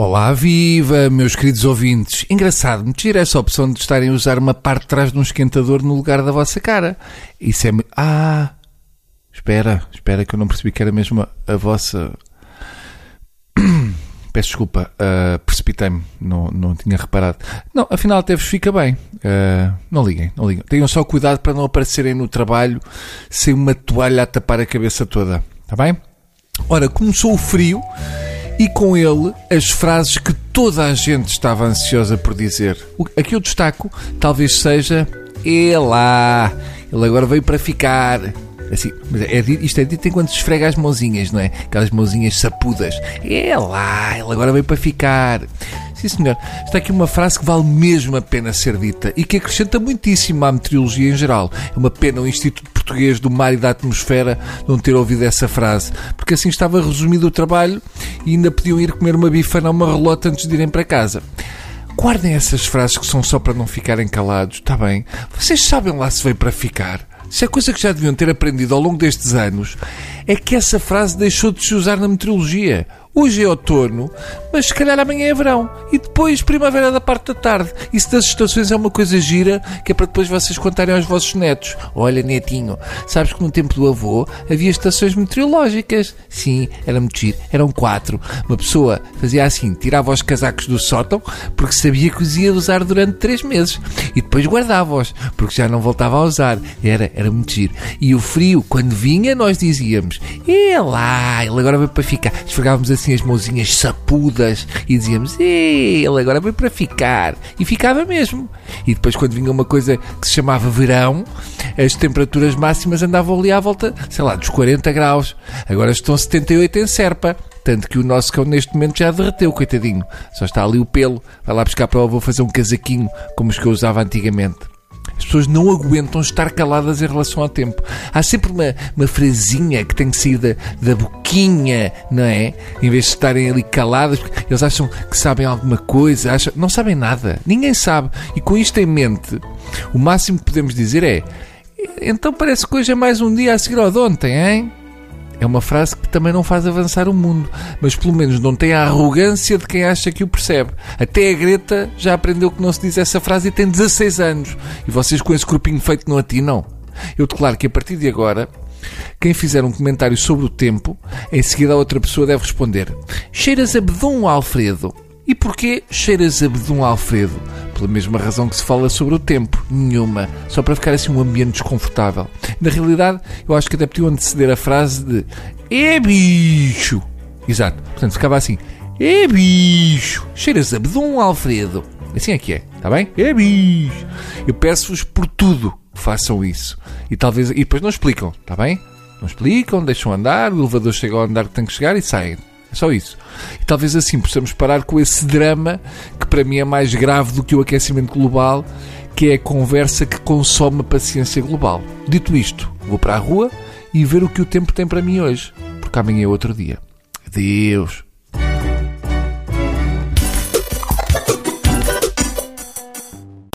Olá, viva, meus queridos ouvintes. Engraçado, me tira essa opção de estarem a usar uma parte de trás de um esquentador no lugar da vossa cara. Isso é. Ah! Espera, espera que eu não percebi que era mesmo a, vossa. Peço desculpa, uh, precipitei-me, não, não tinha reparado. Não, afinal até vos fica bem. Uh, não liguem, não liguem. Tenham só cuidado para não aparecerem no trabalho sem uma toalha a tapar a cabeça toda. Está bem? Ora, começou o frio e com ele as frases que toda a gente estava ansiosa por dizer. Aqui eu destaco talvez seja É lá, ele agora veio para ficar. Assim, é, isto é dito enquanto se esfrega as mãozinhas, não é? Aquelas mãozinhas sapudas. É lá, ele agora veio para ficar. Sim, senhor. Está aqui uma frase que vale mesmo a pena ser dita e que acrescenta muitíssimo à meteorologia em geral. É uma pena o Instituto Português do Mar e da Atmosfera não ter ouvido essa frase, porque assim estava resumido o trabalho e ainda podiam ir comer uma bifana ou uma relota antes de irem para casa. Guardem essas frases que são só para não ficarem calados, está bem? Vocês sabem lá se veio para ficar. Se é coisa que já deviam ter aprendido ao longo destes anos, é que essa frase deixou de se usar na meteorologia. Hoje é outono, mas se calhar amanhã é verão. E depois primavera da parte da tarde. Isso das estações é uma coisa gira que é para depois vocês contarem aos vossos netos. Olha, netinho, sabes que no tempo do avô havia estações meteorológicas? Sim, era muito giro. Eram quatro. Uma pessoa fazia assim, tirava os casacos do sótão porque sabia que os ia usar durante três meses. E depois guardava-os porque já não voltava a usar. Era, era muito giro. E o frio, quando vinha, nós dizíamos: É lá, ele agora veio para ficar. Esfregávamos assim assim as mãozinhas sapudas e dizíamos, ele agora veio para ficar. E ficava mesmo. E depois, quando vinha uma coisa que se chamava verão, as temperaturas máximas andavam ali à volta, sei lá, dos 40 graus. Agora estão 78 em Serpa. Tanto que o nosso cão neste momento já derreteu, coitadinho. Só está ali o pelo. Vai lá buscar para o avô fazer um casaquinho como os que eu usava antigamente. As pessoas não aguentam estar caladas em relação ao tempo. Há sempre uma, uma frasinha que tem que sair da, da boquinha, não é? Em vez de estarem ali caladas, porque eles acham que sabem alguma coisa, acham, não sabem nada. Ninguém sabe. E com isto em mente, o máximo que podemos dizer é: então parece que hoje é mais um dia a seguir ao de ontem, hein? É uma frase que também não faz avançar o mundo, mas pelo menos não tem a arrogância de quem acha que o percebe. Até a Greta já aprendeu que não se diz essa frase e tem 16 anos. E vocês com esse corpinho feito não atinam? Eu declaro que a partir de agora, quem fizer um comentário sobre o tempo, em seguida a outra pessoa deve responder: Cheiras a bedum, Alfredo. E porquê cheiras a bedum, Alfredo? Pela mesma razão que se fala sobre o tempo. Nenhuma. Só para ficar assim um ambiente desconfortável. Na realidade, eu acho que até podiam anteceder a frase de É bicho! Exato. Portanto, ficava assim: É bicho! Cheiras a bedum, Alfredo. Assim é que é, está bem? É bicho! Eu peço-vos por tudo que façam isso. E talvez. E depois não explicam, está bem? Não explicam, deixam andar, o elevador chega ao andar que tem que chegar e saem. É só isso. E talvez assim possamos parar com esse drama que para mim é mais grave do que o aquecimento global, que é a conversa que consome a paciência global. Dito isto, vou para a rua e ver o que o tempo tem para mim hoje, porque amanhã é outro dia. Adeus.